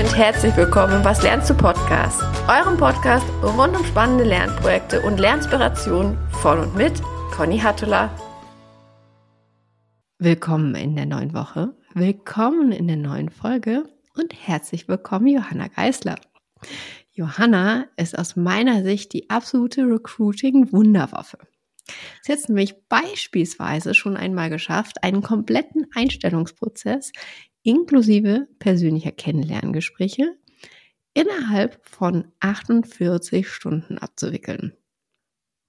und herzlich willkommen im Was lernst du Podcast, eurem Podcast rund um spannende Lernprojekte und Lernspirationen von und mit Conny Hattula. Willkommen in der neuen Woche, willkommen in der neuen Folge und herzlich willkommen Johanna Geisler. Johanna ist aus meiner Sicht die absolute Recruiting-Wunderwaffe. Sie hat es nämlich beispielsweise schon einmal geschafft, einen kompletten Einstellungsprozess inklusive persönlicher Kennenlerngespräche innerhalb von 48 Stunden abzuwickeln.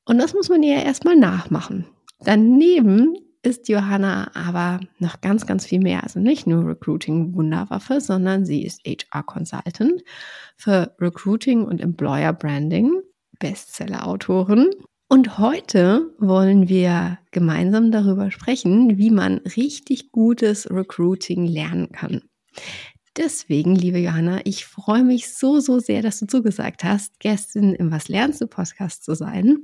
Und das muss man ihr erstmal nachmachen. Daneben ist Johanna aber noch ganz, ganz viel mehr. Also nicht nur Recruiting Wunderwaffe, sondern sie ist HR Consultant für Recruiting und Employer Branding, Bestseller-Autorin und heute wollen wir gemeinsam darüber sprechen, wie man richtig gutes Recruiting lernen kann. Deswegen, liebe Johanna, ich freue mich so, so sehr, dass du zugesagt hast, Gästin im Was lernst du Podcast zu sein.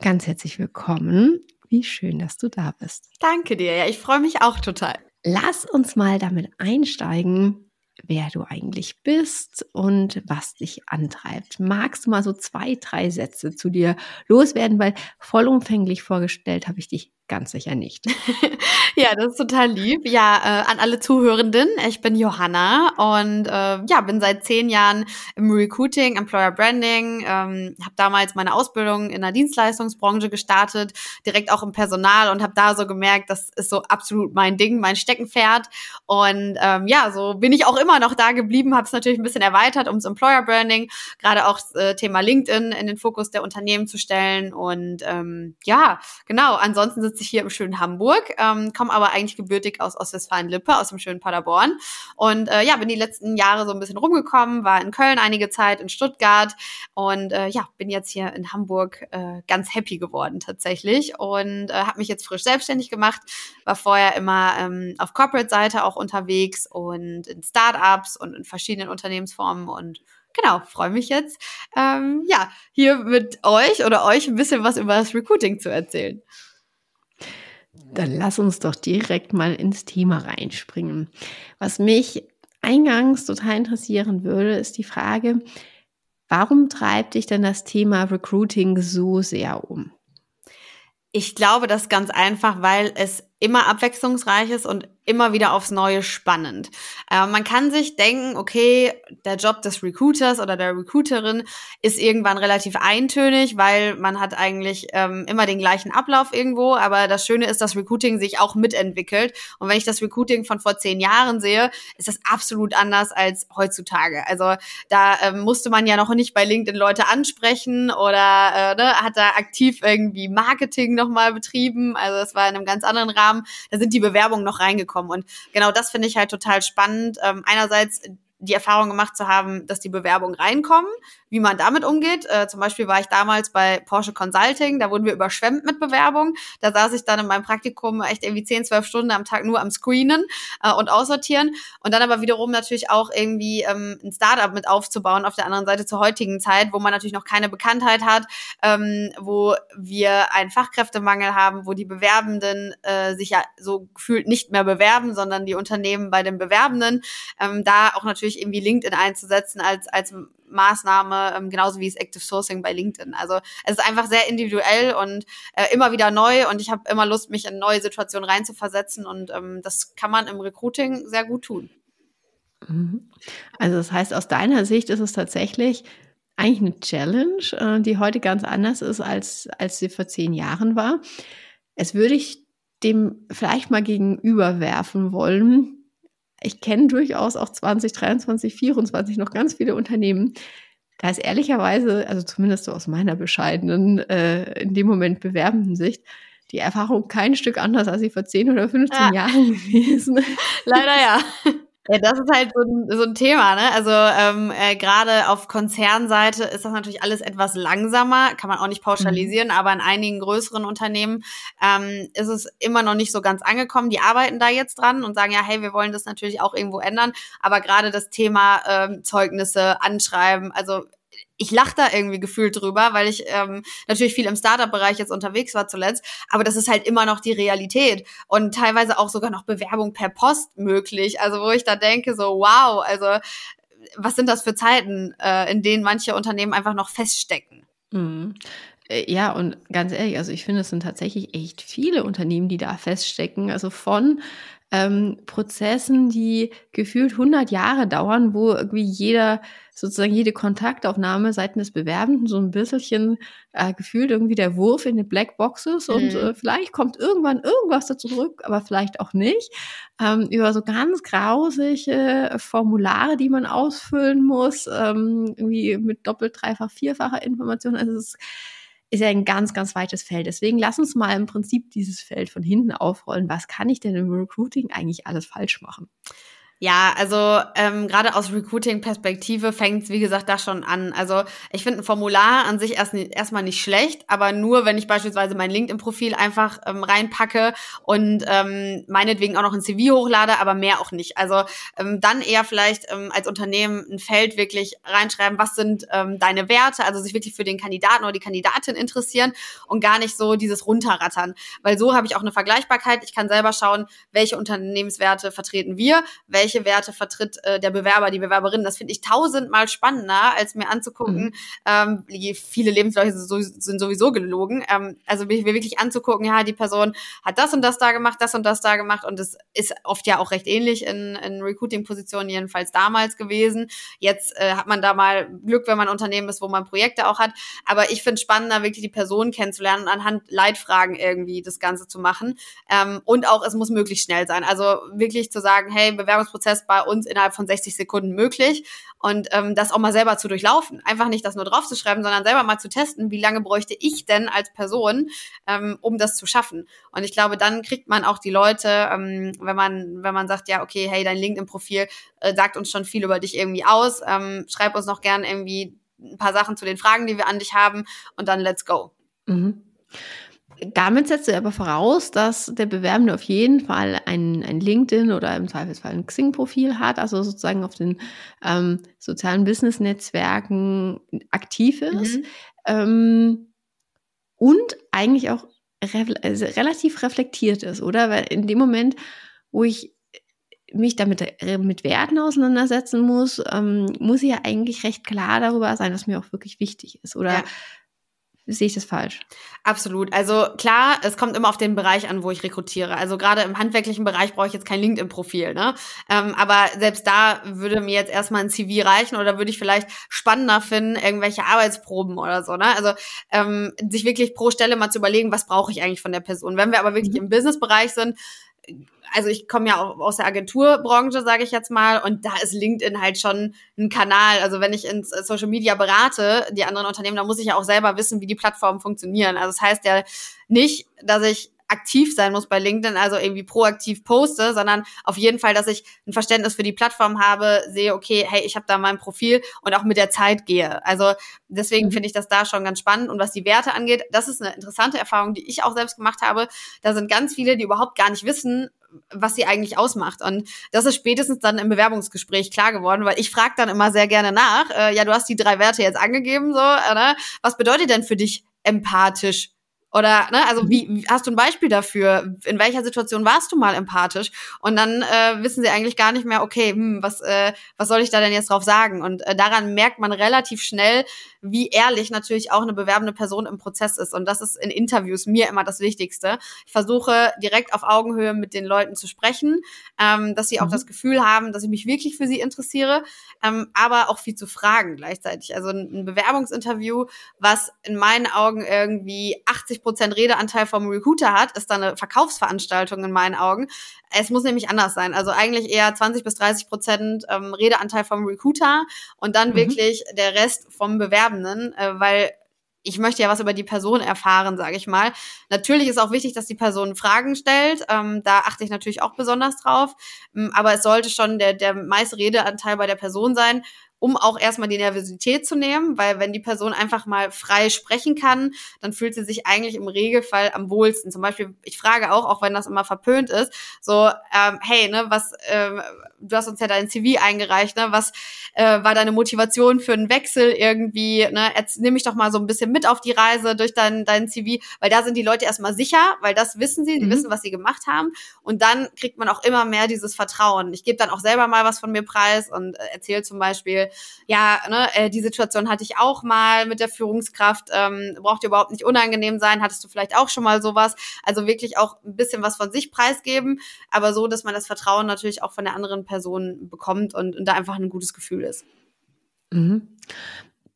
Ganz herzlich willkommen. Wie schön, dass du da bist. Danke dir. Ja, ich freue mich auch total. Lass uns mal damit einsteigen, wer du eigentlich bist und was dich antreibt. Magst du mal so zwei, drei Sätze zu dir loswerden, weil vollumfänglich vorgestellt habe ich dich ganz sicher nicht. ja, das ist total lieb. Ja, äh, an alle Zuhörenden, ich bin Johanna und äh, ja, bin seit zehn Jahren im Recruiting, Employer Branding, ähm, habe damals meine Ausbildung in der Dienstleistungsbranche gestartet, direkt auch im Personal und habe da so gemerkt, das ist so absolut mein Ding, mein Steckenpferd und ähm, ja, so bin ich auch immer noch da geblieben, habe es natürlich ein bisschen erweitert ums Employer Branding, gerade auch äh, Thema LinkedIn in den Fokus der Unternehmen zu stellen und ähm, ja, genau, ansonsten sitze hier im schönen Hamburg, ähm, komme aber eigentlich gebürtig aus Ostwestfalen-Lippe, aus dem schönen Paderborn. Und äh, ja, bin die letzten Jahre so ein bisschen rumgekommen, war in Köln einige Zeit, in Stuttgart und äh, ja, bin jetzt hier in Hamburg äh, ganz happy geworden tatsächlich und äh, habe mich jetzt frisch selbstständig gemacht, war vorher immer ähm, auf Corporate-Seite auch unterwegs und in Startups und in verschiedenen Unternehmensformen und genau, freue mich jetzt, ähm, ja, hier mit euch oder euch ein bisschen was über das Recruiting zu erzählen. Dann lass uns doch direkt mal ins Thema reinspringen. Was mich eingangs total interessieren würde, ist die Frage, warum treibt dich denn das Thema Recruiting so sehr um? Ich glaube das ganz einfach, weil es immer abwechslungsreich ist und immer wieder aufs Neue spannend. Äh, man kann sich denken, okay, der Job des Recruiters oder der Recruiterin ist irgendwann relativ eintönig, weil man hat eigentlich ähm, immer den gleichen Ablauf irgendwo. Aber das Schöne ist, dass Recruiting sich auch mitentwickelt. Und wenn ich das Recruiting von vor zehn Jahren sehe, ist das absolut anders als heutzutage. Also da ähm, musste man ja noch nicht bei LinkedIn Leute ansprechen oder äh, ne, hat da aktiv irgendwie Marketing nochmal betrieben. Also das war in einem ganz anderen Rahmen haben, da sind die Bewerbungen noch reingekommen. Und genau das finde ich halt total spannend. Ähm, einerseits die Erfahrung gemacht zu haben, dass die Bewerbungen reinkommen, wie man damit umgeht. Äh, zum Beispiel war ich damals bei Porsche Consulting, da wurden wir überschwemmt mit Bewerbungen. Da saß ich dann in meinem Praktikum echt irgendwie 10, 12 Stunden am Tag nur am Screenen äh, und aussortieren. Und dann aber wiederum natürlich auch irgendwie ähm, ein Startup mit aufzubauen auf der anderen Seite zur heutigen Zeit, wo man natürlich noch keine Bekanntheit hat, ähm, wo wir einen Fachkräftemangel haben, wo die Bewerbenden äh, sich ja so gefühlt nicht mehr bewerben, sondern die Unternehmen bei den Bewerbenden. Ähm, da auch natürlich irgendwie LinkedIn einzusetzen als, als Maßnahme, ähm, genauso wie es Active Sourcing bei LinkedIn. Also es ist einfach sehr individuell und äh, immer wieder neu und ich habe immer Lust, mich in neue Situationen reinzuversetzen und ähm, das kann man im Recruiting sehr gut tun. Mhm. Also das heißt, aus deiner Sicht ist es tatsächlich eigentlich eine Challenge, äh, die heute ganz anders ist, als, als sie vor zehn Jahren war. Es würde ich dem vielleicht mal gegenüberwerfen wollen, ich kenne durchaus auch 2023, 2024 noch ganz viele Unternehmen. Da ist ehrlicherweise, also zumindest so aus meiner bescheidenen, äh, in dem Moment bewerbenden Sicht, die Erfahrung kein Stück anders, als sie vor 10 oder 15 ja. Jahren gewesen. Leider ja. Ja, das ist halt so ein, so ein Thema, ne? Also ähm, äh, gerade auf Konzernseite ist das natürlich alles etwas langsamer, kann man auch nicht pauschalisieren, mhm. aber in einigen größeren Unternehmen ähm, ist es immer noch nicht so ganz angekommen. Die arbeiten da jetzt dran und sagen ja, hey, wir wollen das natürlich auch irgendwo ändern. Aber gerade das Thema ähm, Zeugnisse, Anschreiben, also ich lache da irgendwie gefühlt drüber, weil ich ähm, natürlich viel im Startup-Bereich jetzt unterwegs war zuletzt, aber das ist halt immer noch die Realität und teilweise auch sogar noch Bewerbung per Post möglich. Also wo ich da denke, so wow, also was sind das für Zeiten, äh, in denen manche Unternehmen einfach noch feststecken? Mhm. Äh, ja, und ganz ehrlich, also ich finde, es sind tatsächlich echt viele Unternehmen, die da feststecken. Also von ähm, Prozessen, die gefühlt 100 Jahre dauern, wo irgendwie jeder, sozusagen jede Kontaktaufnahme seitens des Bewerbenden so ein bisschen äh, gefühlt irgendwie der Wurf in die Blackboxes mhm. und äh, vielleicht kommt irgendwann irgendwas da zurück, aber vielleicht auch nicht. Ähm, über so ganz grausige Formulare, die man ausfüllen muss, ähm, irgendwie mit doppelt, dreifach, vierfacher Information. Also es ist ist ja ein ganz, ganz weites Feld. Deswegen lass uns mal im Prinzip dieses Feld von hinten aufrollen. Was kann ich denn im Recruiting eigentlich alles falsch machen? Ja, also ähm, gerade aus Recruiting-Perspektive fängt es, wie gesagt, da schon an. Also ich finde ein Formular an sich erst erstmal nicht schlecht, aber nur, wenn ich beispielsweise mein LinkedIn-Profil einfach ähm, reinpacke und ähm, meinetwegen auch noch ein CV hochlade, aber mehr auch nicht. Also ähm, dann eher vielleicht ähm, als Unternehmen ein Feld wirklich reinschreiben, was sind ähm, deine Werte, also sich wirklich für den Kandidaten oder die Kandidatin interessieren und gar nicht so dieses Runterrattern. Weil so habe ich auch eine Vergleichbarkeit. Ich kann selber schauen, welche Unternehmenswerte vertreten wir, welche welche Werte vertritt äh, der Bewerber, die Bewerberin. Das finde ich tausendmal spannender, als mir anzugucken, mhm. ähm, viele Lebensläufe sind sowieso gelogen. Ähm, also mir wirklich anzugucken, ja, die Person hat das und das da gemacht, das und das da gemacht und es ist oft ja auch recht ähnlich in, in Recruiting-Positionen, jedenfalls damals gewesen. Jetzt äh, hat man da mal Glück, wenn man ein Unternehmen ist, wo man Projekte auch hat. Aber ich finde spannender, wirklich die Person kennenzulernen und anhand Leitfragen irgendwie das Ganze zu machen. Ähm, und auch, es muss möglichst schnell sein. Also wirklich zu sagen, hey, Bewerbungsprozess Prozess bei uns innerhalb von 60 Sekunden möglich und ähm, das auch mal selber zu durchlaufen. Einfach nicht das nur draufzuschreiben, sondern selber mal zu testen, wie lange bräuchte ich denn als Person, ähm, um das zu schaffen. Und ich glaube, dann kriegt man auch die Leute, ähm, wenn man wenn man sagt, ja okay, hey, dein LinkedIn-Profil äh, sagt uns schon viel über dich irgendwie aus, ähm, schreib uns noch gern irgendwie ein paar Sachen zu den Fragen, die wir an dich haben und dann let's go. Mhm. Damit setzt du aber voraus, dass der Bewerbende auf jeden Fall ein, ein LinkedIn oder im Zweifelsfall ein Xing-Profil hat, also sozusagen auf den ähm, sozialen Business-Netzwerken aktiv ist. Mhm. Ähm, und eigentlich auch re also relativ reflektiert ist, oder? Weil in dem Moment, wo ich mich damit äh, mit Werten auseinandersetzen muss, ähm, muss ich ja eigentlich recht klar darüber sein, was mir auch wirklich wichtig ist. Oder ja sehe ich das falsch? Absolut. Also klar, es kommt immer auf den Bereich an, wo ich rekrutiere. Also gerade im handwerklichen Bereich brauche ich jetzt kein LinkedIn-Profil. Ne? Ähm, aber selbst da würde mir jetzt erstmal ein CV reichen oder würde ich vielleicht spannender finden, irgendwelche Arbeitsproben oder so. Ne? Also ähm, sich wirklich pro Stelle mal zu überlegen, was brauche ich eigentlich von der Person. Wenn wir aber wirklich mhm. im Business-Bereich sind, also ich komme ja auch aus der Agenturbranche, sage ich jetzt mal, und da ist LinkedIn halt schon ein Kanal. Also wenn ich ins Social Media berate, die anderen Unternehmen, da muss ich ja auch selber wissen, wie die Plattformen funktionieren. Also das heißt ja nicht, dass ich aktiv sein muss bei LinkedIn, also irgendwie proaktiv poste, sondern auf jeden Fall, dass ich ein Verständnis für die Plattform habe, sehe, okay, hey, ich habe da mein Profil und auch mit der Zeit gehe. Also deswegen mhm. finde ich das da schon ganz spannend. Und was die Werte angeht, das ist eine interessante Erfahrung, die ich auch selbst gemacht habe. Da sind ganz viele, die überhaupt gar nicht wissen, was sie eigentlich ausmacht. Und das ist spätestens dann im Bewerbungsgespräch klar geworden, weil ich frage dann immer sehr gerne nach, äh, ja, du hast die drei Werte jetzt angegeben, so, oder? Was bedeutet denn für dich empathisch? Oder, ne, also mhm. wie, hast du ein Beispiel dafür? In welcher Situation warst du mal empathisch? Und dann äh, wissen sie eigentlich gar nicht mehr, okay, hm, was, äh, was soll ich da denn jetzt drauf sagen? Und äh, daran merkt man relativ schnell, wie ehrlich natürlich auch eine bewerbende Person im Prozess ist. Und das ist in Interviews mir immer das Wichtigste. Ich versuche direkt auf Augenhöhe mit den Leuten zu sprechen, ähm, dass sie auch mhm. das Gefühl haben, dass ich mich wirklich für sie interessiere, ähm, aber auch viel zu fragen gleichzeitig. Also ein, Bewerbungsinterview, was in meinen Augen irgendwie 80 Prozent Redeanteil vom Recruiter hat, ist dann eine Verkaufsveranstaltung in meinen Augen. Es muss nämlich anders sein. Also eigentlich eher 20 bis 30 Prozent ähm, Redeanteil vom Recruiter und dann mhm. wirklich der Rest vom Bewerbenden, äh, weil ich möchte ja was über die Person erfahren, sage ich mal. Natürlich ist auch wichtig, dass die Person Fragen stellt. Ähm, da achte ich natürlich auch besonders drauf. Ähm, aber es sollte schon der, der meiste Redeanteil bei der Person sein. um auch erstmal die Nervosität zu nehmen, weil wenn die Person einfach mal frei sprechen kann, dann fühlt sie sich eigentlich im Regelfall am wohlsten. Zum Beispiel, ich frage auch, auch wenn das immer verpönt ist, so, ähm, hey, ne, was, ähm, du hast uns ja dein CV eingereicht, ne, was äh, war deine Motivation für einen Wechsel irgendwie, ne, jetzt nimm mich doch mal so ein bisschen mit auf die Reise durch dein, dein CV, weil da sind die Leute erstmal sicher, weil das wissen sie, die mhm. wissen, was sie gemacht haben. Und dann kriegt man auch immer mehr dieses Vertrauen. Ich gebe dann auch selber mal was von mir preis und äh, erzähle zum Beispiel, ja, ne, äh, die Situation hatte ich auch mal mit der Führungskraft, ähm, braucht dir überhaupt nicht unangenehm sein, hattest du vielleicht auch schon mal sowas, also wirklich auch ein bisschen was von sich preisgeben, aber so, dass man das Vertrauen natürlich auch von der anderen Person bekommt und, und da einfach ein gutes Gefühl ist. Mhm.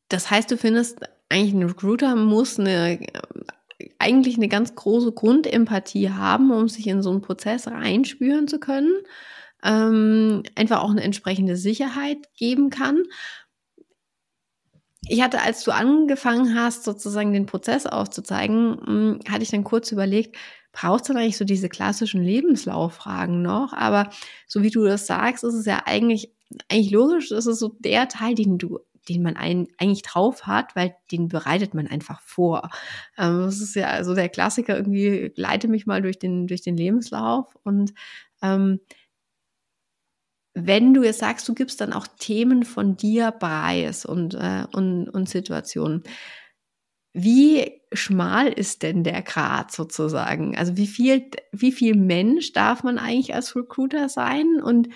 Das heißt, du findest, eigentlich ein Recruiter muss eine eigentlich eine ganz große Grundempathie haben, um sich in so einen Prozess reinspüren zu können, ähm, einfach auch eine entsprechende Sicherheit geben kann. Ich hatte, als du angefangen hast, sozusagen den Prozess aufzuzeigen, hm, hatte ich dann kurz überlegt, brauchst du eigentlich so diese klassischen Lebenslauffragen noch? Aber so wie du das sagst, ist es ja eigentlich, eigentlich logisch, ist es so der Teil, den du den man ein, eigentlich drauf hat, weil den bereitet man einfach vor. Ähm, das ist ja also der Klassiker irgendwie, leite mich mal durch den, durch den Lebenslauf und ähm, wenn du jetzt sagst, du gibst dann auch Themen von dir preis und, äh, und, und Situationen, wie schmal ist denn der Grad sozusagen? Also wie viel, wie viel Mensch darf man eigentlich als Recruiter sein und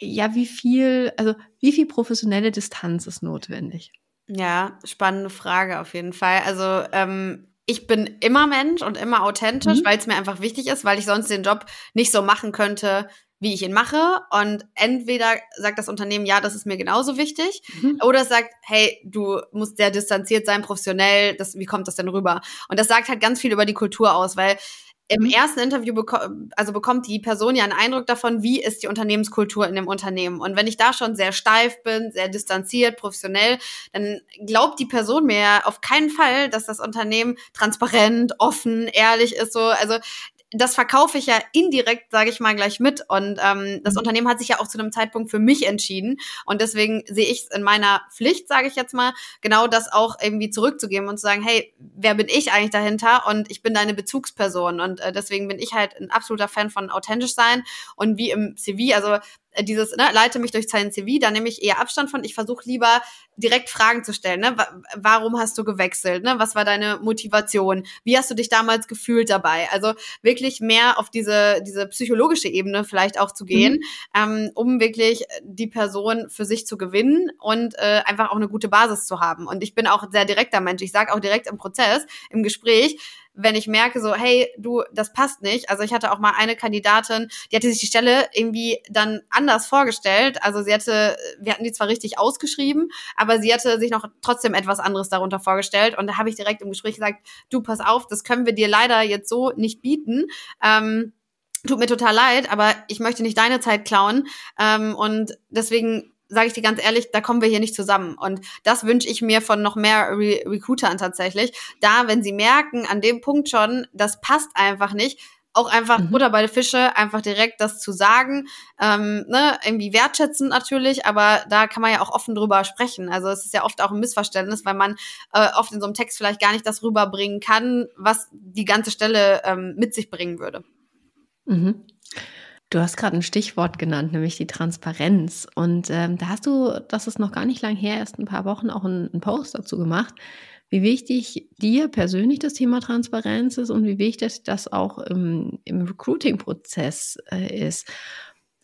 ja, wie viel, also wie viel professionelle Distanz ist notwendig? Ja, spannende Frage auf jeden Fall. Also ähm, ich bin immer Mensch und immer authentisch, mhm. weil es mir einfach wichtig ist, weil ich sonst den Job nicht so machen könnte, wie ich ihn mache. Und entweder sagt das Unternehmen, ja, das ist mir genauso wichtig, mhm. oder es sagt, hey, du musst sehr distanziert sein, professionell, das, wie kommt das denn rüber? Und das sagt halt ganz viel über die Kultur aus, weil im mhm. ersten Interview beko also bekommt die Person ja einen Eindruck davon, wie ist die Unternehmenskultur in dem Unternehmen. Und wenn ich da schon sehr steif bin, sehr distanziert, professionell, dann glaubt die Person mir auf keinen Fall, dass das Unternehmen transparent, offen, ehrlich ist. So, also das verkaufe ich ja indirekt, sage ich mal, gleich mit. Und ähm, das mhm. Unternehmen hat sich ja auch zu einem Zeitpunkt für mich entschieden. Und deswegen sehe ich es in meiner Pflicht, sage ich jetzt mal, genau das auch irgendwie zurückzugeben und zu sagen, hey, wer bin ich eigentlich dahinter? Und ich bin deine Bezugsperson. Und äh, deswegen bin ich halt ein absoluter Fan von authentisch sein. Und wie im CV, also dieses, ne, leite mich durch sein CV, da nehme ich eher Abstand von. Ich versuche lieber direkt Fragen zu stellen. Ne? Warum hast du gewechselt? Ne? Was war deine Motivation? Wie hast du dich damals gefühlt dabei? Also wirklich mehr auf diese, diese psychologische Ebene vielleicht auch zu gehen, mhm. ähm, um wirklich die Person für sich zu gewinnen und äh, einfach auch eine gute Basis zu haben. Und ich bin auch sehr direkter Mensch. Ich sage auch direkt im Prozess, im Gespräch, wenn ich merke so, hey, du, das passt nicht. Also ich hatte auch mal eine Kandidatin, die hatte sich die Stelle irgendwie dann anders vorgestellt. Also sie hatte, wir hatten die zwar richtig ausgeschrieben, aber sie hatte sich noch trotzdem etwas anderes darunter vorgestellt. Und da habe ich direkt im Gespräch gesagt, du, pass auf, das können wir dir leider jetzt so nicht bieten. Ähm, tut mir total leid, aber ich möchte nicht deine Zeit klauen. Ähm, und deswegen sage ich dir ganz ehrlich, da kommen wir hier nicht zusammen. Und das wünsche ich mir von noch mehr Re Recruitern tatsächlich. Da, wenn sie merken, an dem Punkt schon, das passt einfach nicht, auch einfach mhm. Butter bei der Fische, einfach direkt das zu sagen, ähm, ne, irgendwie wertschätzen natürlich, aber da kann man ja auch offen drüber sprechen. Also es ist ja oft auch ein Missverständnis, weil man äh, oft in so einem Text vielleicht gar nicht das rüberbringen kann, was die ganze Stelle ähm, mit sich bringen würde. Mhm. Du hast gerade ein Stichwort genannt, nämlich die Transparenz. Und ähm, da hast du, das ist noch gar nicht lang her, erst ein paar Wochen auch einen Post dazu gemacht, wie wichtig dir persönlich das Thema Transparenz ist und wie wichtig das auch im, im Recruiting-Prozess äh, ist.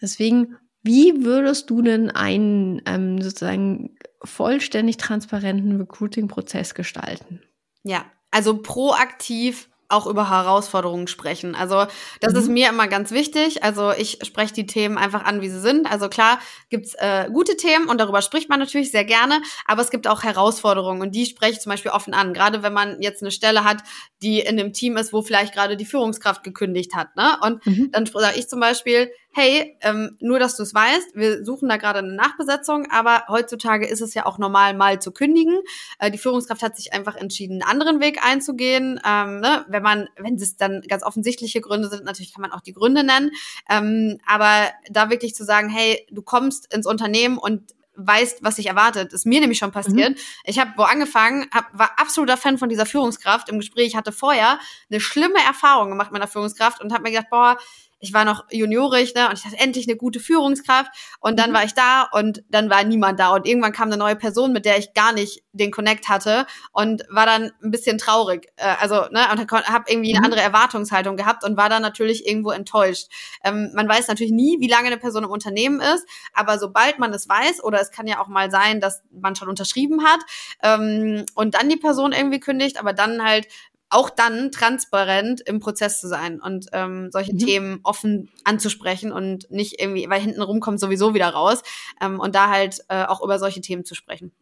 Deswegen, wie würdest du denn einen ähm, sozusagen vollständig transparenten Recruiting-Prozess gestalten? Ja, also proaktiv auch über Herausforderungen sprechen. Also das mhm. ist mir immer ganz wichtig. Also ich spreche die Themen einfach an, wie sie sind. Also klar gibt's äh, gute Themen und darüber spricht man natürlich sehr gerne, aber es gibt auch Herausforderungen und die spreche ich zum Beispiel offen an. Gerade wenn man jetzt eine Stelle hat, die in einem Team ist, wo vielleicht gerade die Führungskraft gekündigt hat. Ne? Und mhm. dann sage ich zum Beispiel, hey, ähm, nur dass du es weißt, wir suchen da gerade eine Nachbesetzung, aber heutzutage ist es ja auch normal, mal zu kündigen. Äh, die Führungskraft hat sich einfach entschieden, einen anderen Weg einzugehen. Ähm, ne? Wenn man, wenn es dann ganz offensichtliche Gründe sind, natürlich kann man auch die Gründe nennen. Ähm, aber da wirklich zu sagen, hey, du kommst ins Unternehmen und weißt, was sich erwartet. Ist mir nämlich schon passiert. Mhm. Ich habe wo angefangen, hab, war absoluter Fan von dieser Führungskraft im Gespräch, hatte vorher eine schlimme Erfahrung gemacht mit einer Führungskraft und habe mir gedacht, boah, ich war noch juniorig, ne, und ich hatte endlich eine gute Führungskraft und dann mhm. war ich da und dann war niemand da und irgendwann kam eine neue Person, mit der ich gar nicht den Connect hatte und war dann ein bisschen traurig, äh, also, ne, und habe irgendwie eine mhm. andere Erwartungshaltung gehabt und war dann natürlich irgendwo enttäuscht. Ähm, man weiß natürlich nie, wie lange eine Person im Unternehmen ist, aber sobald man es weiß oder es kann ja auch mal sein, dass man schon unterschrieben hat ähm, und dann die Person irgendwie kündigt, aber dann halt auch dann transparent im Prozess zu sein und ähm, solche mhm. Themen offen anzusprechen und nicht irgendwie, weil hinten rum kommt sowieso wieder raus ähm, und da halt äh, auch über solche Themen zu sprechen.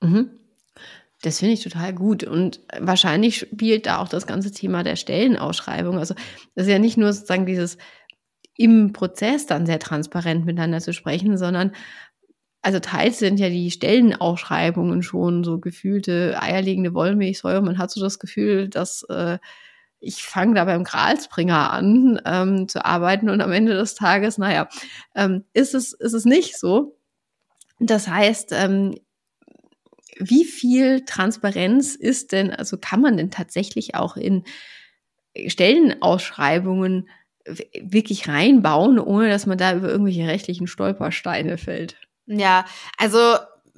Mhm. Das finde ich total gut. Und wahrscheinlich spielt da auch das ganze Thema der Stellenausschreibung. Also das ist ja nicht nur sozusagen dieses im Prozess dann sehr transparent miteinander zu sprechen, sondern also teils sind ja die Stellenausschreibungen schon so gefühlte eierlegende Wollmilchsäure. Man hat so das Gefühl, dass äh, ich fange da beim Gralsbringer an ähm, zu arbeiten und am Ende des Tages, naja, ähm, ist, es, ist es nicht so. Das heißt, ähm, wie viel Transparenz ist denn, also kann man denn tatsächlich auch in Stellenausschreibungen wirklich reinbauen, ohne dass man da über irgendwelche rechtlichen Stolpersteine fällt? Ja, also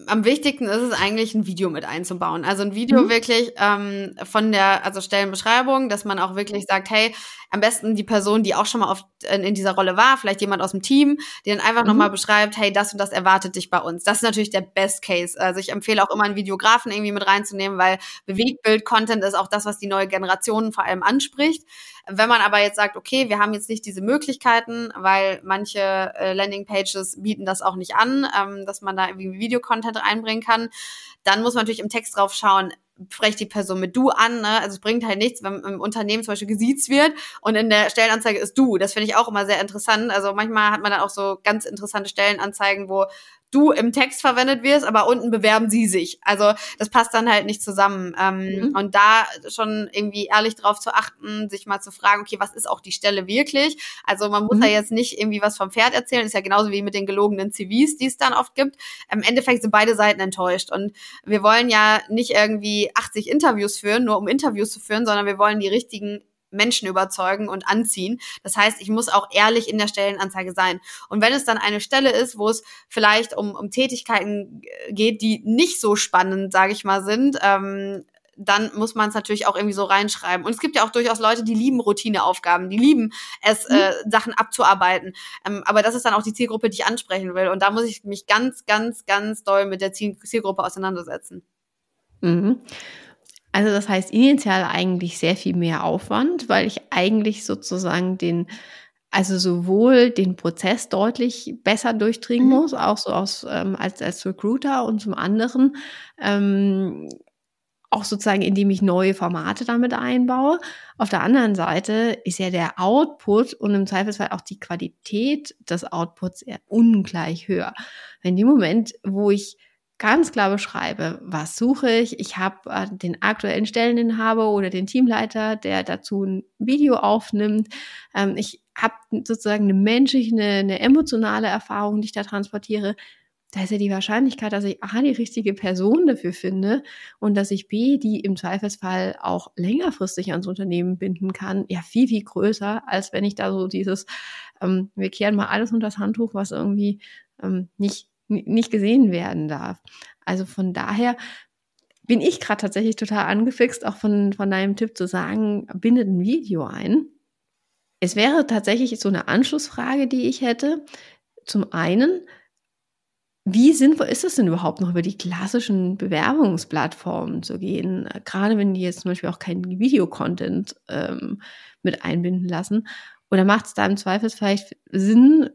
am wichtigsten ist es eigentlich, ein Video mit einzubauen. Also ein Video mhm. wirklich ähm, von der also Stellenbeschreibung, dass man auch wirklich sagt, hey, am besten die Person, die auch schon mal auf, in dieser Rolle war, vielleicht jemand aus dem Team, die dann einfach mhm. nochmal beschreibt, hey, das und das erwartet dich bei uns. Das ist natürlich der Best Case. Also ich empfehle auch immer einen Videografen irgendwie mit reinzunehmen, weil Bewegtbild-Content ist auch das, was die neue Generation vor allem anspricht. Wenn man aber jetzt sagt, okay, wir haben jetzt nicht diese Möglichkeiten, weil manche äh, Landingpages bieten das auch nicht an, ähm, dass man da irgendwie Videocontent reinbringen kann, dann muss man natürlich im Text drauf schauen, spreche die Person mit du an. Ne? Also es bringt halt nichts, wenn im Unternehmen zum Beispiel gesiezt wird und in der Stellenanzeige ist du. Das finde ich auch immer sehr interessant. Also manchmal hat man dann auch so ganz interessante Stellenanzeigen, wo du im Text verwendet wirst, aber unten bewerben sie sich. Also das passt dann halt nicht zusammen. Ähm, mhm. Und da schon irgendwie ehrlich drauf zu achten, sich mal zu fragen, okay, was ist auch die Stelle wirklich? Also man muss mhm. ja jetzt nicht irgendwie was vom Pferd erzählen, ist ja genauso wie mit den gelogenen CVs, die es dann oft gibt. Im Endeffekt sind beide Seiten enttäuscht. Und wir wollen ja nicht irgendwie 80 Interviews führen, nur um Interviews zu führen, sondern wir wollen die richtigen Menschen überzeugen und anziehen. Das heißt, ich muss auch ehrlich in der Stellenanzeige sein. Und wenn es dann eine Stelle ist, wo es vielleicht um, um Tätigkeiten geht, die nicht so spannend, sage ich mal, sind, ähm, dann muss man es natürlich auch irgendwie so reinschreiben. Und es gibt ja auch durchaus Leute, die lieben Routineaufgaben, die lieben es, mhm. äh, Sachen abzuarbeiten. Ähm, aber das ist dann auch die Zielgruppe, die ich ansprechen will. Und da muss ich mich ganz, ganz, ganz doll mit der Zielgruppe auseinandersetzen. Mhm. Also das heißt initial eigentlich sehr viel mehr Aufwand, weil ich eigentlich sozusagen den, also sowohl den Prozess deutlich besser durchdringen mhm. muss, auch so aus, ähm, als, als Recruiter und zum anderen ähm, auch sozusagen, indem ich neue Formate damit einbaue. Auf der anderen Seite ist ja der Output und im Zweifelsfall auch die Qualität des Outputs eher ungleich höher. In dem Moment, wo ich ganz klar beschreibe, was suche ich. Ich habe äh, den aktuellen Stelleninhaber oder den Teamleiter, der dazu ein Video aufnimmt. Ähm, ich habe sozusagen eine menschliche, eine, eine emotionale Erfahrung, die ich da transportiere. Da ist ja die Wahrscheinlichkeit, dass ich A, die richtige Person dafür finde und dass ich B, die im Zweifelsfall auch längerfristig ans Unternehmen binden kann, ja viel, viel größer, als wenn ich da so dieses, ähm, wir kehren mal alles unter das Handtuch, was irgendwie ähm, nicht nicht gesehen werden darf. Also von daher bin ich gerade tatsächlich total angefixt, auch von, von deinem Tipp zu sagen, bindet ein Video ein. Es wäre tatsächlich so eine Anschlussfrage, die ich hätte. Zum einen, wie sinnvoll ist es denn überhaupt noch über die klassischen Bewerbungsplattformen zu gehen? Gerade wenn die jetzt zum Beispiel auch keinen Videocontent ähm, mit einbinden lassen. Oder macht es da im Zweifel vielleicht Sinn,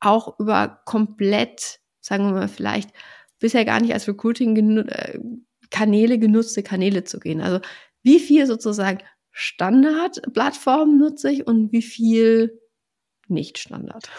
auch über komplett sagen wir mal, vielleicht bisher gar nicht als Recruiting-Kanäle äh, genutzte Kanäle zu gehen. Also wie viel sozusagen Standard-Plattformen nutze ich und wie viel nicht Standard?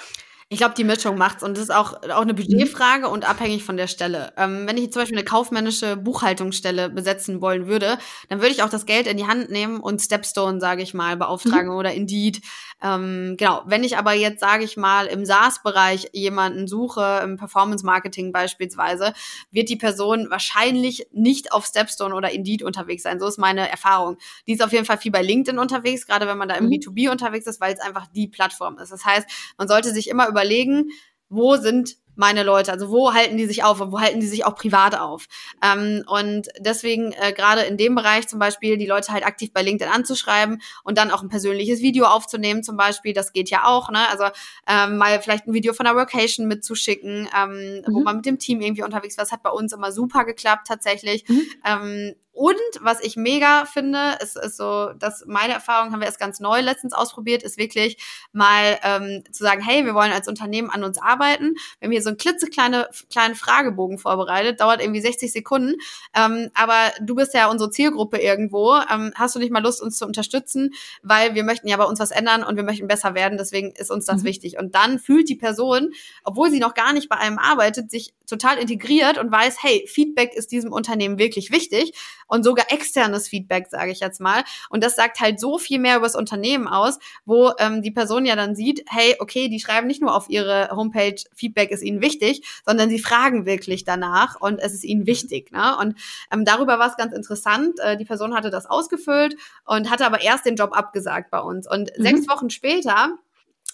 Ich glaube, die Mischung macht's und das ist auch, auch eine Budgetfrage und abhängig von der Stelle. Ähm, wenn ich zum Beispiel eine kaufmännische Buchhaltungsstelle besetzen wollen würde, dann würde ich auch das Geld in die Hand nehmen und Stepstone, sage ich mal, beauftragen mhm. oder Indeed. Ähm, genau. Wenn ich aber jetzt, sage ich mal, im SaaS-Bereich jemanden suche, im Performance-Marketing beispielsweise, wird die Person wahrscheinlich nicht auf Stepstone oder Indeed unterwegs sein. So ist meine Erfahrung. Die ist auf jeden Fall viel bei LinkedIn unterwegs, gerade wenn man da im mhm. B2B unterwegs ist, weil es einfach die Plattform ist. Das heißt, man sollte sich immer über überlegen, wo sind meine Leute? Also wo halten die sich auf und wo halten die sich auch privat auf? Ähm, und deswegen äh, gerade in dem Bereich zum Beispiel die Leute halt aktiv bei LinkedIn anzuschreiben und dann auch ein persönliches Video aufzunehmen zum Beispiel, das geht ja auch. Ne? Also ähm, mal vielleicht ein Video von der Workation mitzuschicken, ähm, mhm. wo man mit dem Team irgendwie unterwegs war. Das hat bei uns immer super geklappt tatsächlich. Mhm. Ähm, und was ich mega finde, ist, ist so, dass meine Erfahrung haben wir erst ganz neu letztens ausprobiert, ist wirklich mal ähm, zu sagen, hey, wir wollen als Unternehmen an uns arbeiten. Wir haben hier so einen klitzekleine kleinen Fragebogen vorbereitet, dauert irgendwie 60 Sekunden. Ähm, aber du bist ja unsere Zielgruppe irgendwo. Ähm, hast du nicht mal Lust, uns zu unterstützen? Weil wir möchten ja bei uns was ändern und wir möchten besser werden. Deswegen ist uns das mhm. wichtig. Und dann fühlt die Person, obwohl sie noch gar nicht bei einem arbeitet, sich total integriert und weiß, hey, Feedback ist diesem Unternehmen wirklich wichtig und sogar externes Feedback, sage ich jetzt mal. Und das sagt halt so viel mehr über das Unternehmen aus, wo ähm, die Person ja dann sieht, hey, okay, die schreiben nicht nur auf ihre Homepage, Feedback ist ihnen wichtig, sondern sie fragen wirklich danach und es ist ihnen wichtig. Ne? Und ähm, darüber war es ganz interessant. Äh, die Person hatte das ausgefüllt und hatte aber erst den Job abgesagt bei uns. Und mhm. sechs Wochen später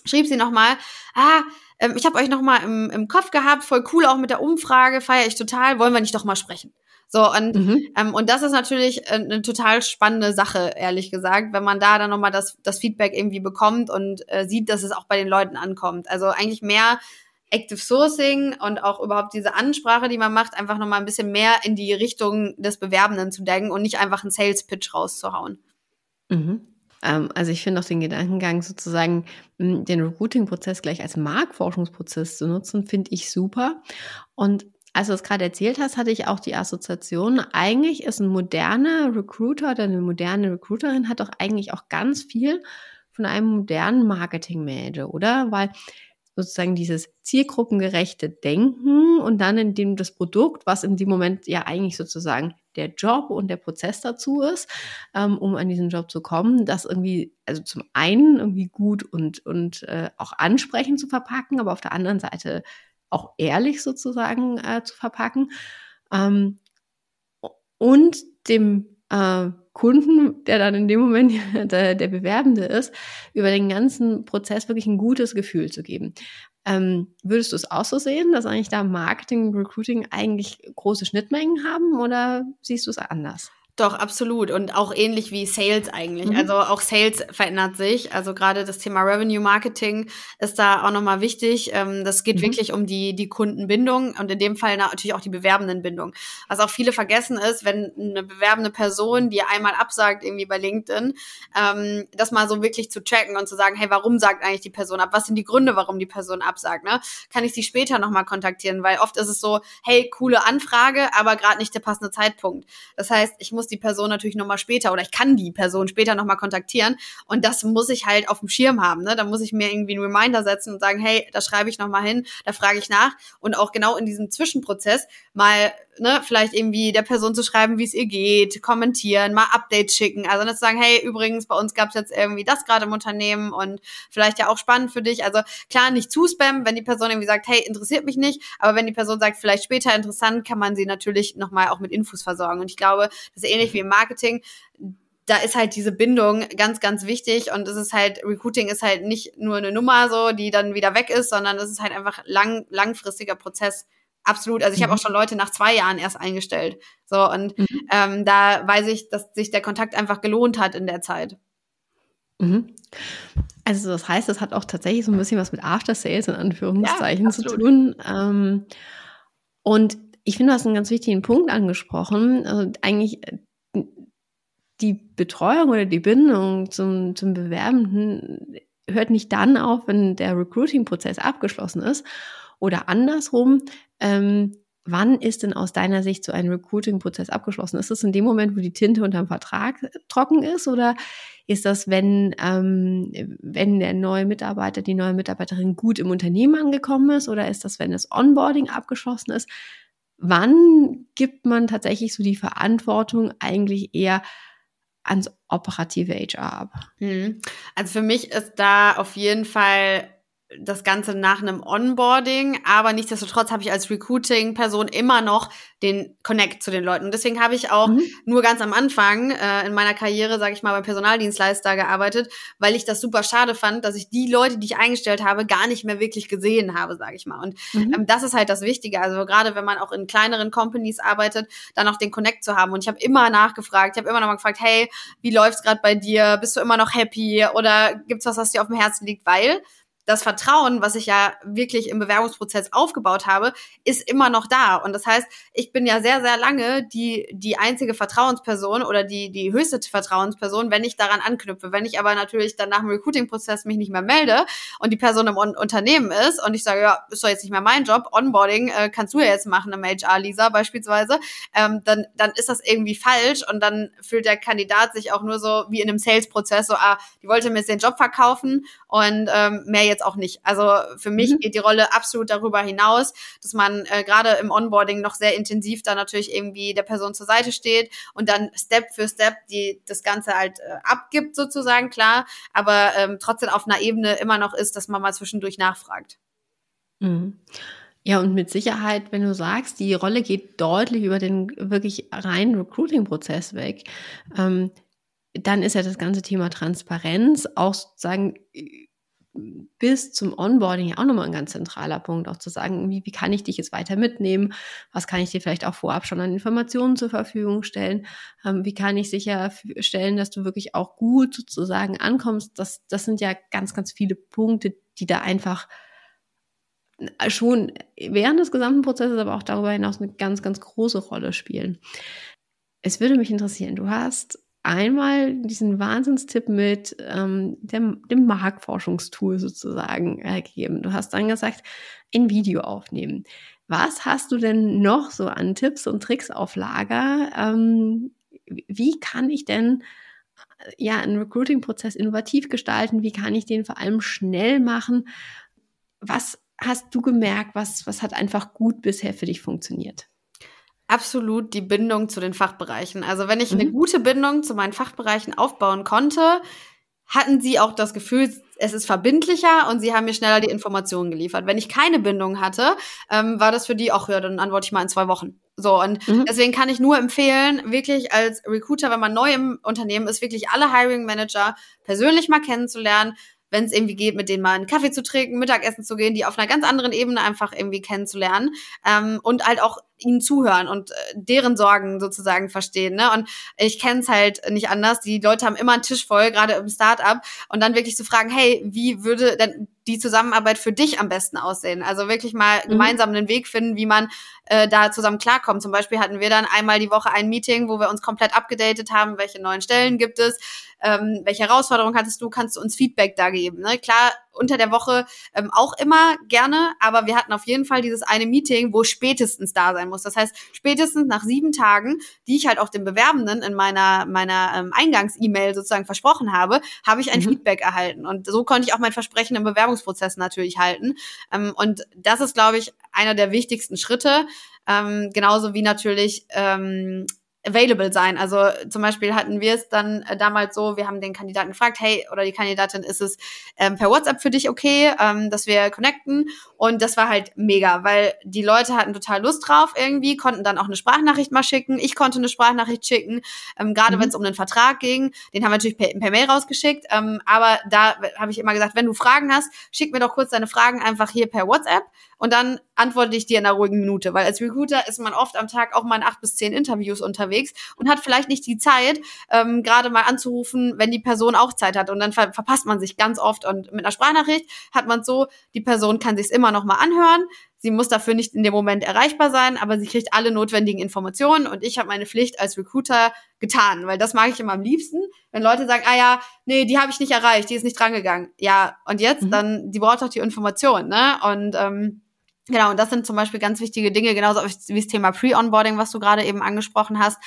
schrieb sie nochmal, ah, ähm, ich habe euch nochmal im, im Kopf gehabt, voll cool auch mit der Umfrage, feiere ich total, wollen wir nicht doch mal sprechen? So, und, mhm. ähm, und das ist natürlich äh, eine total spannende Sache, ehrlich gesagt, wenn man da dann nochmal das, das Feedback irgendwie bekommt und äh, sieht, dass es auch bei den Leuten ankommt. Also eigentlich mehr Active Sourcing und auch überhaupt diese Ansprache, die man macht, einfach nochmal ein bisschen mehr in die Richtung des Bewerbenden zu denken und nicht einfach einen Sales Pitch rauszuhauen. Mhm. Ähm, also ich finde auch den Gedankengang sozusagen, den Recruiting-Prozess gleich als Marktforschungsprozess zu nutzen, finde ich super. Und als du es gerade erzählt hast, hatte ich auch die Assoziation, eigentlich ist ein moderner Recruiter oder eine moderne Recruiterin hat doch eigentlich auch ganz viel von einem modernen Marketing-Manager, oder? Weil sozusagen dieses zielgruppengerechte Denken und dann in dem das Produkt, was in dem Moment ja eigentlich sozusagen der Job und der Prozess dazu ist, ähm, um an diesen Job zu kommen, das irgendwie, also zum einen irgendwie gut und, und äh, auch ansprechend zu verpacken, aber auf der anderen Seite auch ehrlich sozusagen äh, zu verpacken. Ähm, und dem äh, Kunden, der dann in dem Moment der, der Bewerbende ist, über den ganzen Prozess wirklich ein gutes Gefühl zu geben. Ähm, würdest du es auch so sehen, dass eigentlich da Marketing Recruiting eigentlich große Schnittmengen haben oder siehst du es anders? Doch, absolut. Und auch ähnlich wie Sales eigentlich. Mhm. Also auch Sales verändert sich. Also gerade das Thema Revenue Marketing ist da auch nochmal wichtig. Ähm, das geht mhm. wirklich um die, die Kundenbindung und in dem Fall natürlich auch die Bewerbendenbindung. Was auch viele vergessen ist, wenn eine bewerbende Person, die einmal absagt, irgendwie bei LinkedIn, ähm, das mal so wirklich zu checken und zu sagen, hey, warum sagt eigentlich die Person ab? Was sind die Gründe, warum die Person absagt? Ne? Kann ich sie später nochmal kontaktieren? Weil oft ist es so, hey, coole Anfrage, aber gerade nicht der passende Zeitpunkt. Das heißt, ich muss die Person natürlich nochmal später oder ich kann die Person später nochmal kontaktieren und das muss ich halt auf dem Schirm haben. Ne? Da muss ich mir irgendwie einen Reminder setzen und sagen, hey, da schreibe ich nochmal hin, da frage ich nach und auch genau in diesem Zwischenprozess mal ne, vielleicht irgendwie der Person zu schreiben, wie es ihr geht, kommentieren, mal Updates schicken. Also nicht zu sagen, hey, übrigens, bei uns gab es jetzt irgendwie das gerade im Unternehmen und vielleicht ja auch spannend für dich. Also klar, nicht zu spammen, wenn die Person irgendwie sagt, hey, interessiert mich nicht, aber wenn die Person sagt, vielleicht später interessant, kann man sie natürlich nochmal auch mit Infos versorgen. Und ich glaube, das ist ähnlich wie im Marketing da ist halt diese Bindung ganz, ganz wichtig und es ist halt, Recruiting ist halt nicht nur eine Nummer so, die dann wieder weg ist, sondern es ist halt einfach lang, langfristiger Prozess, Absolut. Also ich habe auch mhm. schon Leute nach zwei Jahren erst eingestellt. So, und mhm. ähm, da weiß ich, dass sich der Kontakt einfach gelohnt hat in der Zeit. Mhm. Also das heißt, das hat auch tatsächlich so ein bisschen was mit After Sales in Anführungszeichen ja, zu tun. Ähm, und ich finde, du hast einen ganz wichtigen Punkt angesprochen. Also eigentlich äh, die Betreuung oder die Bindung zum, zum Bewerbenden hört nicht dann auf, wenn der Recruiting-Prozess abgeschlossen ist oder andersrum, ähm, wann ist denn aus deiner Sicht so ein Recruiting-Prozess abgeschlossen? Ist es in dem Moment, wo die Tinte unterm Vertrag trocken ist oder ist das, wenn, ähm, wenn der neue Mitarbeiter, die neue Mitarbeiterin gut im Unternehmen angekommen ist oder ist das, wenn das Onboarding abgeschlossen ist? Wann gibt man tatsächlich so die Verantwortung eigentlich eher ans operative HR ab? Hm. Also für mich ist da auf jeden Fall das Ganze nach einem Onboarding, aber nichtsdestotrotz habe ich als Recruiting-Person immer noch den Connect zu den Leuten. Und deswegen habe ich auch mhm. nur ganz am Anfang äh, in meiner Karriere, sage ich mal, beim Personaldienstleister gearbeitet, weil ich das super schade fand, dass ich die Leute, die ich eingestellt habe, gar nicht mehr wirklich gesehen habe, sage ich mal. Und mhm. ähm, das ist halt das Wichtige. Also gerade wenn man auch in kleineren Companies arbeitet, dann auch den Connect zu haben. Und ich habe immer nachgefragt, ich habe immer noch mal gefragt, hey, wie läuft's gerade bei dir? Bist du immer noch happy? Oder gibt's was, was dir auf dem Herzen liegt? Weil das Vertrauen, was ich ja wirklich im Bewerbungsprozess aufgebaut habe, ist immer noch da. Und das heißt, ich bin ja sehr, sehr lange die, die einzige Vertrauensperson oder die, die höchste Vertrauensperson, wenn ich daran anknüpfe. Wenn ich aber natürlich dann nach dem Recruiting-Prozess mich nicht mehr melde und die Person im Unternehmen ist und ich sage, ja, ist doch jetzt nicht mehr mein Job, Onboarding äh, kannst du ja jetzt machen im HR, Lisa beispielsweise, ähm, dann, dann ist das irgendwie falsch und dann fühlt der Kandidat sich auch nur so wie in einem Sales-Prozess, so, ah, die wollte mir jetzt den Job verkaufen und ähm, mehr jetzt jetzt auch nicht. Also für mich mhm. geht die Rolle absolut darüber hinaus, dass man äh, gerade im Onboarding noch sehr intensiv da natürlich irgendwie der Person zur Seite steht und dann Step für Step die das Ganze halt äh, abgibt sozusagen, klar, aber ähm, trotzdem auf einer Ebene immer noch ist, dass man mal zwischendurch nachfragt. Mhm. Ja, und mit Sicherheit, wenn du sagst, die Rolle geht deutlich über den wirklich reinen Recruiting-Prozess weg, ähm, dann ist ja das ganze Thema Transparenz auch sozusagen bis zum Onboarding ja auch nochmal ein ganz zentraler Punkt, auch zu sagen, wie, wie kann ich dich jetzt weiter mitnehmen? Was kann ich dir vielleicht auch vorab schon an Informationen zur Verfügung stellen? Ähm, wie kann ich sicherstellen, dass du wirklich auch gut sozusagen ankommst? Das, das sind ja ganz, ganz viele Punkte, die da einfach schon während des gesamten Prozesses, aber auch darüber hinaus eine ganz, ganz große Rolle spielen. Es würde mich interessieren, du hast einmal diesen Wahnsinnstipp mit ähm, dem, dem Marktforschungstool sozusagen ergeben. Du hast dann gesagt, ein Video aufnehmen. Was hast du denn noch so an Tipps und Tricks auf Lager? Ähm, wie kann ich denn äh, ja einen Recruiting-Prozess innovativ gestalten? Wie kann ich den vor allem schnell machen? Was hast du gemerkt? Was, was hat einfach gut bisher für dich funktioniert? Absolut die Bindung zu den Fachbereichen. Also wenn ich mhm. eine gute Bindung zu meinen Fachbereichen aufbauen konnte, hatten sie auch das Gefühl, es ist verbindlicher und sie haben mir schneller die Informationen geliefert. Wenn ich keine Bindung hatte, ähm, war das für die auch, ja, dann antworte ich mal in zwei Wochen. So, und mhm. deswegen kann ich nur empfehlen, wirklich als Recruiter, wenn man neu im Unternehmen ist, wirklich alle Hiring Manager persönlich mal kennenzulernen, wenn es irgendwie geht, mit denen mal einen Kaffee zu trinken, Mittagessen zu gehen, die auf einer ganz anderen Ebene einfach irgendwie kennenzulernen ähm, und halt auch ihnen zuhören und äh, deren Sorgen sozusagen verstehen. Ne? Und ich kenne es halt nicht anders. Die Leute haben immer einen Tisch voll, gerade im Startup, und dann wirklich zu fragen, hey, wie würde denn die Zusammenarbeit für dich am besten aussehen? Also wirklich mal mhm. gemeinsam einen Weg finden, wie man äh, da zusammen klarkommt. Zum Beispiel hatten wir dann einmal die Woche ein Meeting, wo wir uns komplett abgedatet haben, welche neuen Stellen gibt es, ähm, welche Herausforderungen hattest du, kannst du uns Feedback da geben. Ne? Klar, unter der Woche ähm, auch immer gerne, aber wir hatten auf jeden Fall dieses eine Meeting, wo spätestens da sein muss. Das heißt, spätestens nach sieben Tagen, die ich halt auch dem Bewerbenden in meiner, meiner ähm, Eingangs-E-Mail sozusagen versprochen habe, habe ich ein mhm. Feedback erhalten. Und so konnte ich auch mein Versprechen im Bewerbungsprozess natürlich halten. Ähm, und das ist, glaube ich, einer der wichtigsten Schritte. Ähm, genauso wie natürlich ähm, available sein. Also zum Beispiel hatten wir es dann äh, damals so, wir haben den Kandidaten gefragt, hey, oder die Kandidatin, ist es ähm, per WhatsApp für dich okay, ähm, dass wir connecten? Und das war halt mega, weil die Leute hatten total Lust drauf irgendwie, konnten dann auch eine Sprachnachricht mal schicken. Ich konnte eine Sprachnachricht schicken, ähm, gerade mhm. wenn es um einen Vertrag ging. Den haben wir natürlich per, per Mail rausgeschickt. Ähm, aber da habe ich immer gesagt, wenn du Fragen hast, schick mir doch kurz deine Fragen einfach hier per WhatsApp und dann antworte ich dir in einer ruhigen Minute. Weil als Recruiter ist man oft am Tag auch mal in acht bis zehn Interviews unterwegs und hat vielleicht nicht die Zeit, ähm, gerade mal anzurufen, wenn die Person auch Zeit hat. Und dann ver verpasst man sich ganz oft. Und mit einer Sprachnachricht hat man so, die Person kann sich immer noch mal anhören. Sie muss dafür nicht in dem Moment erreichbar sein, aber sie kriegt alle notwendigen Informationen und ich habe meine Pflicht als Recruiter getan, weil das mag ich immer am liebsten, wenn Leute sagen, ah ja, nee, die habe ich nicht erreicht, die ist nicht drangegangen. Ja, und jetzt, mhm. dann, die braucht doch die Information, ne? Und ähm, Genau, und das sind zum Beispiel ganz wichtige Dinge, genauso wie das Thema Pre-Onboarding, was du gerade eben angesprochen hast.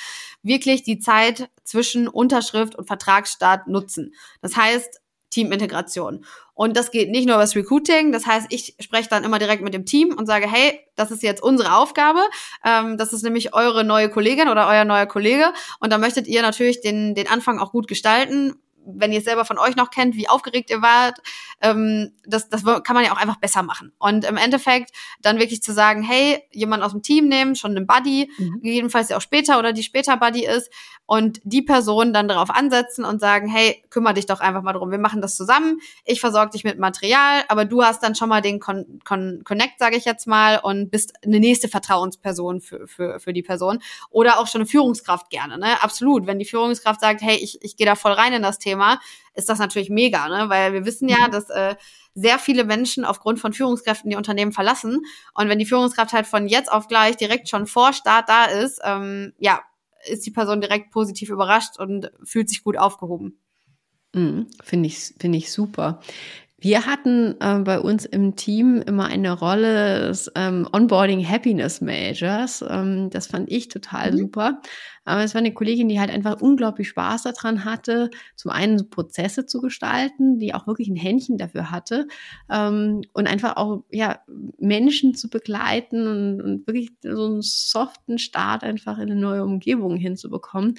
Wirklich die Zeit zwischen Unterschrift und Vertragsstart nutzen. Das heißt, Teamintegration. Und das geht nicht nur über das Recruiting. Das heißt, ich spreche dann immer direkt mit dem Team und sage, hey, das ist jetzt unsere Aufgabe. Ähm, das ist nämlich eure neue Kollegin oder euer neuer Kollege. Und da möchtet ihr natürlich den, den Anfang auch gut gestalten wenn ihr es selber von euch noch kennt, wie aufgeregt ihr wart, ähm, das, das kann man ja auch einfach besser machen. Und im Endeffekt dann wirklich zu sagen, hey, jemand aus dem Team nehmen, schon einen Buddy, mhm. jedenfalls ja auch später oder die später Buddy ist, und die Person dann darauf ansetzen und sagen, hey, kümmere dich doch einfach mal drum, wir machen das zusammen, ich versorge dich mit Material, aber du hast dann schon mal den Con Con Connect, sage ich jetzt mal, und bist eine nächste Vertrauensperson für, für, für die Person. Oder auch schon eine Führungskraft gerne, ne? Absolut. Wenn die Führungskraft sagt, hey, ich, ich gehe da voll rein in das Thema, Thema, ist das natürlich mega, ne? Weil wir wissen ja, mhm. dass äh, sehr viele Menschen aufgrund von Führungskräften die Unternehmen verlassen. Und wenn die Führungskraft halt von jetzt auf gleich direkt schon vor Start da ist, ähm, ja, ist die Person direkt positiv überrascht und fühlt sich gut aufgehoben. Mhm, Finde ich, finde ich super. Wir hatten äh, bei uns im Team immer eine Rolle des ähm, Onboarding Happiness Managers. Ähm, das fand ich total mhm. super. Aber es war eine Kollegin, die halt einfach unglaublich Spaß daran hatte, zum einen Prozesse zu gestalten, die auch wirklich ein Händchen dafür hatte ähm, und einfach auch ja Menschen zu begleiten und, und wirklich so einen soften Start einfach in eine neue Umgebung hinzubekommen.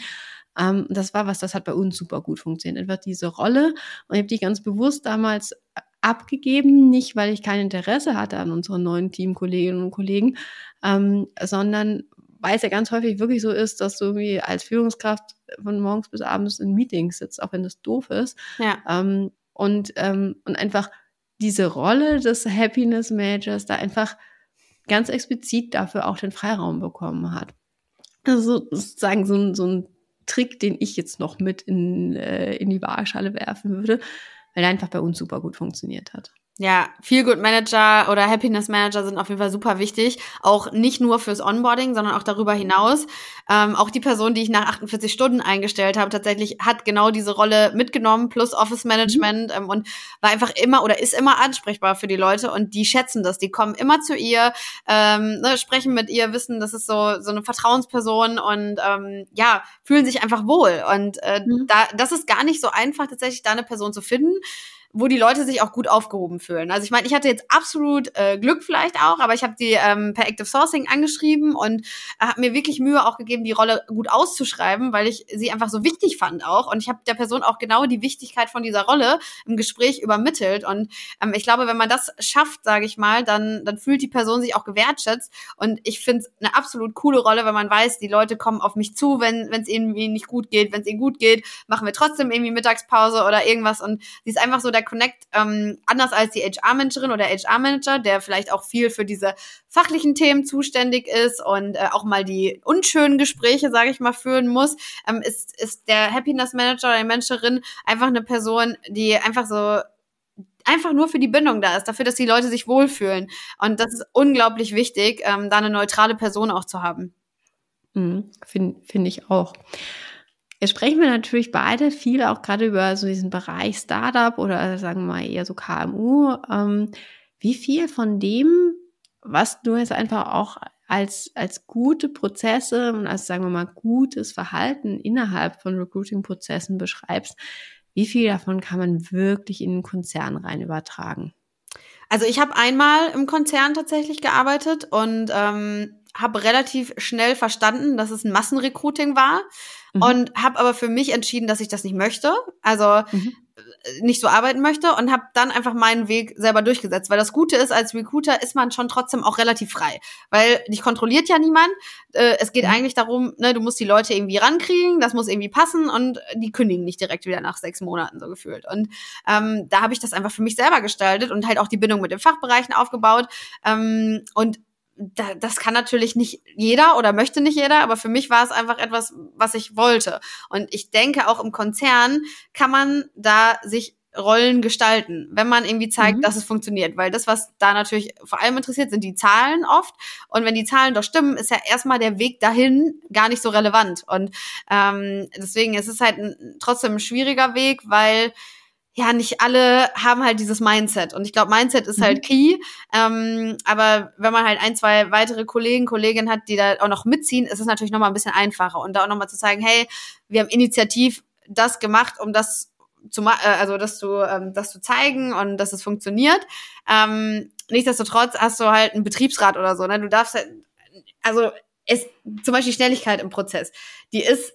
Ähm, das war was, das hat bei uns super gut funktioniert. Einfach diese Rolle. Und ich habe die ganz bewusst damals abgegeben, nicht weil ich kein Interesse hatte an unseren neuen Teamkolleginnen und Kollegen, ähm, sondern weil es ja ganz häufig wirklich so ist, dass du irgendwie als Führungskraft von morgens bis abends in Meetings sitzt, auch wenn das doof ist. Ja. Ähm, und, ähm, und einfach diese Rolle des Happiness Managers da einfach ganz explizit dafür auch den Freiraum bekommen hat. Also sozusagen so, ein so ein Trick, den ich jetzt noch mit in, äh, in die Waagschale werfen würde, weil er einfach bei uns super gut funktioniert hat. Ja, Feel Good Manager oder Happiness Manager sind auf jeden Fall super wichtig. Auch nicht nur fürs Onboarding, sondern auch darüber hinaus. Ähm, auch die Person, die ich nach 48 Stunden eingestellt habe, tatsächlich hat genau diese Rolle mitgenommen, plus Office Management mhm. ähm, und war einfach immer oder ist immer ansprechbar für die Leute und die schätzen das. Die kommen immer zu ihr, ähm, ne, sprechen mit ihr, wissen, das ist so, so eine Vertrauensperson und ähm, ja, fühlen sich einfach wohl. Und äh, mhm. da, das ist gar nicht so einfach, tatsächlich da eine Person zu finden wo die Leute sich auch gut aufgehoben fühlen. Also ich meine, ich hatte jetzt absolut äh, Glück vielleicht auch, aber ich habe die ähm, per Active Sourcing angeschrieben und äh, habe mir wirklich Mühe auch gegeben, die Rolle gut auszuschreiben, weil ich sie einfach so wichtig fand auch. Und ich habe der Person auch genau die Wichtigkeit von dieser Rolle im Gespräch übermittelt. Und ähm, ich glaube, wenn man das schafft, sage ich mal, dann, dann fühlt die Person sich auch gewertschätzt. Und ich finde es eine absolut coole Rolle, wenn man weiß, die Leute kommen auf mich zu, wenn es ihnen nicht gut geht. Wenn es ihnen gut geht, machen wir trotzdem irgendwie Mittagspause oder irgendwas. Und sie ist einfach so der Connect ähm, anders als die HR-Managerin oder HR-Manager, der vielleicht auch viel für diese fachlichen Themen zuständig ist und äh, auch mal die unschönen Gespräche, sage ich mal, führen muss, ähm, ist, ist der Happiness Manager oder die Managerin einfach eine Person, die einfach so einfach nur für die Bindung da ist, dafür, dass die Leute sich wohlfühlen. Und das ist unglaublich wichtig, ähm, da eine neutrale Person auch zu haben. Mhm, Finde find ich auch. Jetzt sprechen wir natürlich beide viel auch gerade über so diesen Bereich Startup oder sagen wir mal eher so KMU. Ähm, wie viel von dem, was du jetzt einfach auch als, als gute Prozesse und als, sagen wir mal, gutes Verhalten innerhalb von Recruiting-Prozessen beschreibst, wie viel davon kann man wirklich in den Konzern rein übertragen? Also ich habe einmal im Konzern tatsächlich gearbeitet und ähm, habe relativ schnell verstanden, dass es ein Massenrecruiting war mhm. und habe aber für mich entschieden, dass ich das nicht möchte. Also mhm. nicht so arbeiten möchte und habe dann einfach meinen Weg selber durchgesetzt. Weil das Gute ist, als Recruiter ist man schon trotzdem auch relativ frei. Weil dich kontrolliert ja niemand. Äh, es geht mhm. eigentlich darum, ne, du musst die Leute irgendwie rankriegen, das muss irgendwie passen und die kündigen nicht direkt wieder nach sechs Monaten so gefühlt. Und ähm, da habe ich das einfach für mich selber gestaltet und halt auch die Bindung mit den Fachbereichen aufgebaut. Ähm, und da, das kann natürlich nicht jeder oder möchte nicht jeder, aber für mich war es einfach etwas, was ich wollte. Und ich denke, auch im Konzern kann man da sich Rollen gestalten, wenn man irgendwie zeigt, mhm. dass es funktioniert. Weil das, was da natürlich vor allem interessiert, sind die Zahlen oft. Und wenn die Zahlen doch stimmen, ist ja erstmal der Weg dahin gar nicht so relevant. Und ähm, deswegen ist es halt ein, trotzdem ein schwieriger Weg, weil ja, nicht alle haben halt dieses Mindset. Und ich glaube, Mindset ist halt mhm. key. Ähm, aber wenn man halt ein, zwei weitere Kollegen, Kolleginnen hat, die da auch noch mitziehen, ist es natürlich nochmal ein bisschen einfacher. Und da auch nochmal zu zeigen, hey, wir haben initiativ das gemacht, um das zu äh, also das zu, ähm, das zu zeigen und dass es funktioniert. Ähm, nichtsdestotrotz hast du halt einen Betriebsrat oder so. Ne? Du darfst halt, also es, zum Beispiel Schnelligkeit im Prozess, die ist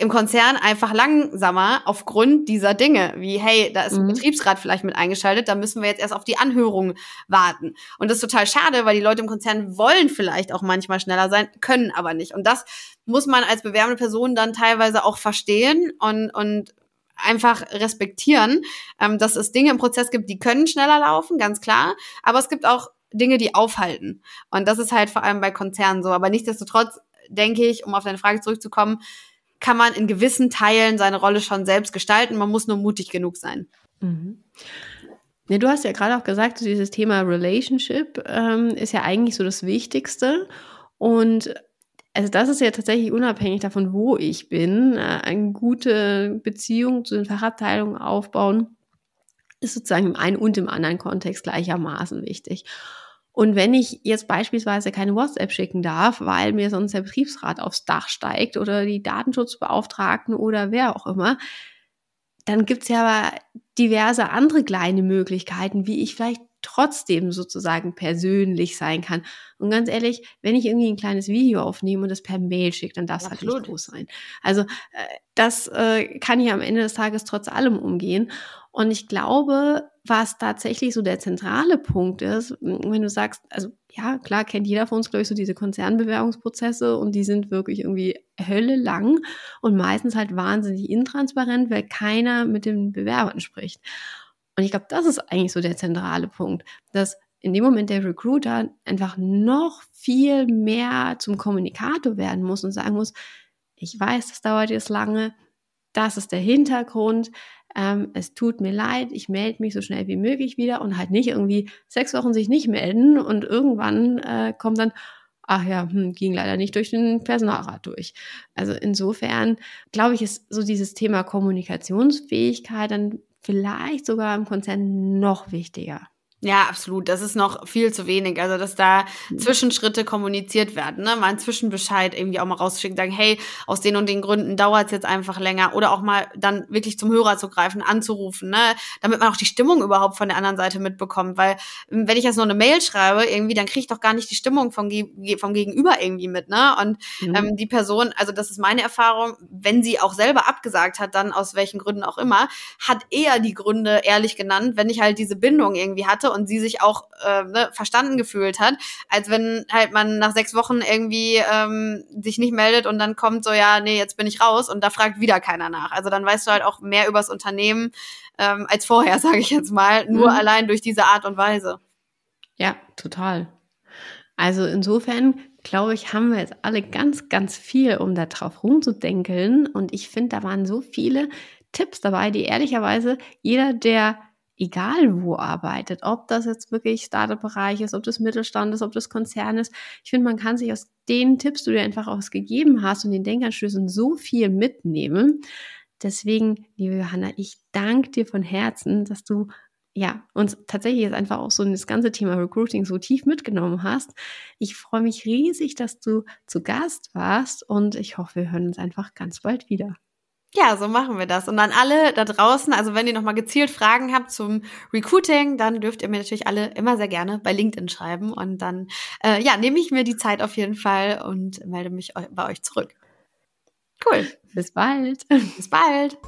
im Konzern einfach langsamer aufgrund dieser Dinge, wie hey, da ist ein mhm. Betriebsrat vielleicht mit eingeschaltet, da müssen wir jetzt erst auf die Anhörung warten. Und das ist total schade, weil die Leute im Konzern wollen vielleicht auch manchmal schneller sein, können aber nicht. Und das muss man als bewerbende Person dann teilweise auch verstehen und, und einfach respektieren, ähm, dass es Dinge im Prozess gibt, die können schneller laufen, ganz klar, aber es gibt auch Dinge, die aufhalten. Und das ist halt vor allem bei Konzernen so. Aber nichtsdestotrotz denke ich, um auf deine Frage zurückzukommen, kann man in gewissen Teilen seine Rolle schon selbst gestalten. Man muss nur mutig genug sein. Mhm. Ja, du hast ja gerade auch gesagt, dieses Thema Relationship ähm, ist ja eigentlich so das Wichtigste. Und also das ist ja tatsächlich unabhängig davon, wo ich bin. Äh, eine gute Beziehung zu den Fachabteilungen aufbauen ist sozusagen im einen und im anderen Kontext gleichermaßen wichtig. Und wenn ich jetzt beispielsweise keine WhatsApp schicken darf, weil mir sonst der Betriebsrat aufs Dach steigt oder die Datenschutzbeauftragten oder wer auch immer, dann gibt's ja aber diverse andere kleine Möglichkeiten, wie ich vielleicht trotzdem sozusagen persönlich sein kann. Und ganz ehrlich, wenn ich irgendwie ein kleines Video aufnehme und das per Mail schicke, dann darf es halt nicht groß sein. Also äh, das äh, kann ich am Ende des Tages trotz allem umgehen. Und ich glaube, was tatsächlich so der zentrale Punkt ist, wenn du sagst, also ja, klar kennt jeder von uns, glaube ich, so diese Konzernbewerbungsprozesse und die sind wirklich irgendwie Hölle lang und meistens halt wahnsinnig intransparent, weil keiner mit den Bewerbern spricht. Und ich glaube, das ist eigentlich so der zentrale Punkt, dass in dem Moment der Recruiter einfach noch viel mehr zum Kommunikator werden muss und sagen muss, ich weiß, das dauert jetzt lange, das ist der Hintergrund, ähm, es tut mir leid, ich melde mich so schnell wie möglich wieder und halt nicht irgendwie sechs Wochen sich nicht melden und irgendwann äh, kommt dann, ach ja, hm, ging leider nicht durch den Personalrat durch. Also insofern glaube ich, ist so dieses Thema Kommunikationsfähigkeit dann vielleicht sogar im Konzern noch wichtiger. Ja, absolut. Das ist noch viel zu wenig. Also, dass da mhm. Zwischenschritte kommuniziert werden, ne? Mal einen Zwischenbescheid irgendwie auch mal rausschicken, sagen, hey, aus den und den Gründen dauert es jetzt einfach länger. Oder auch mal dann wirklich zum Hörer zu greifen, anzurufen, ne? Damit man auch die Stimmung überhaupt von der anderen Seite mitbekommt. Weil, ähm, wenn ich jetzt nur eine Mail schreibe, irgendwie, dann kriege ich doch gar nicht die Stimmung vom, vom Gegenüber irgendwie mit, ne? Und mhm. ähm, die Person, also das ist meine Erfahrung, wenn sie auch selber abgesagt hat, dann aus welchen Gründen auch immer, hat eher die Gründe ehrlich genannt, wenn ich halt diese Bindung irgendwie hatte und sie sich auch äh, ne, verstanden gefühlt hat, als wenn halt man nach sechs Wochen irgendwie ähm, sich nicht meldet und dann kommt so, ja, nee, jetzt bin ich raus und da fragt wieder keiner nach. Also dann weißt du halt auch mehr übers Unternehmen ähm, als vorher, sage ich jetzt mal, nur mhm. allein durch diese Art und Weise. Ja, total. Also insofern glaube ich, haben wir jetzt alle ganz, ganz viel, um da drauf rumzudenkeln. Und ich finde, da waren so viele Tipps dabei, die ehrlicherweise jeder, der egal wo arbeitet, ob das jetzt wirklich Startup-Bereich ist, ob das Mittelstand ist, ob das Konzern ist. Ich finde, man kann sich aus den Tipps, die du dir einfach ausgegeben hast und den Denkanstößen so viel mitnehmen. Deswegen, liebe Johanna, ich danke dir von Herzen, dass du ja, uns tatsächlich jetzt einfach auch so das ganze Thema Recruiting so tief mitgenommen hast. Ich freue mich riesig, dass du zu Gast warst und ich hoffe, wir hören uns einfach ganz bald wieder. Ja, so machen wir das. Und dann alle da draußen, also wenn ihr nochmal gezielt Fragen habt zum Recruiting, dann dürft ihr mir natürlich alle immer sehr gerne bei LinkedIn schreiben. Und dann, äh, ja, nehme ich mir die Zeit auf jeden Fall und melde mich bei euch zurück. Cool. Bis bald. Bis bald.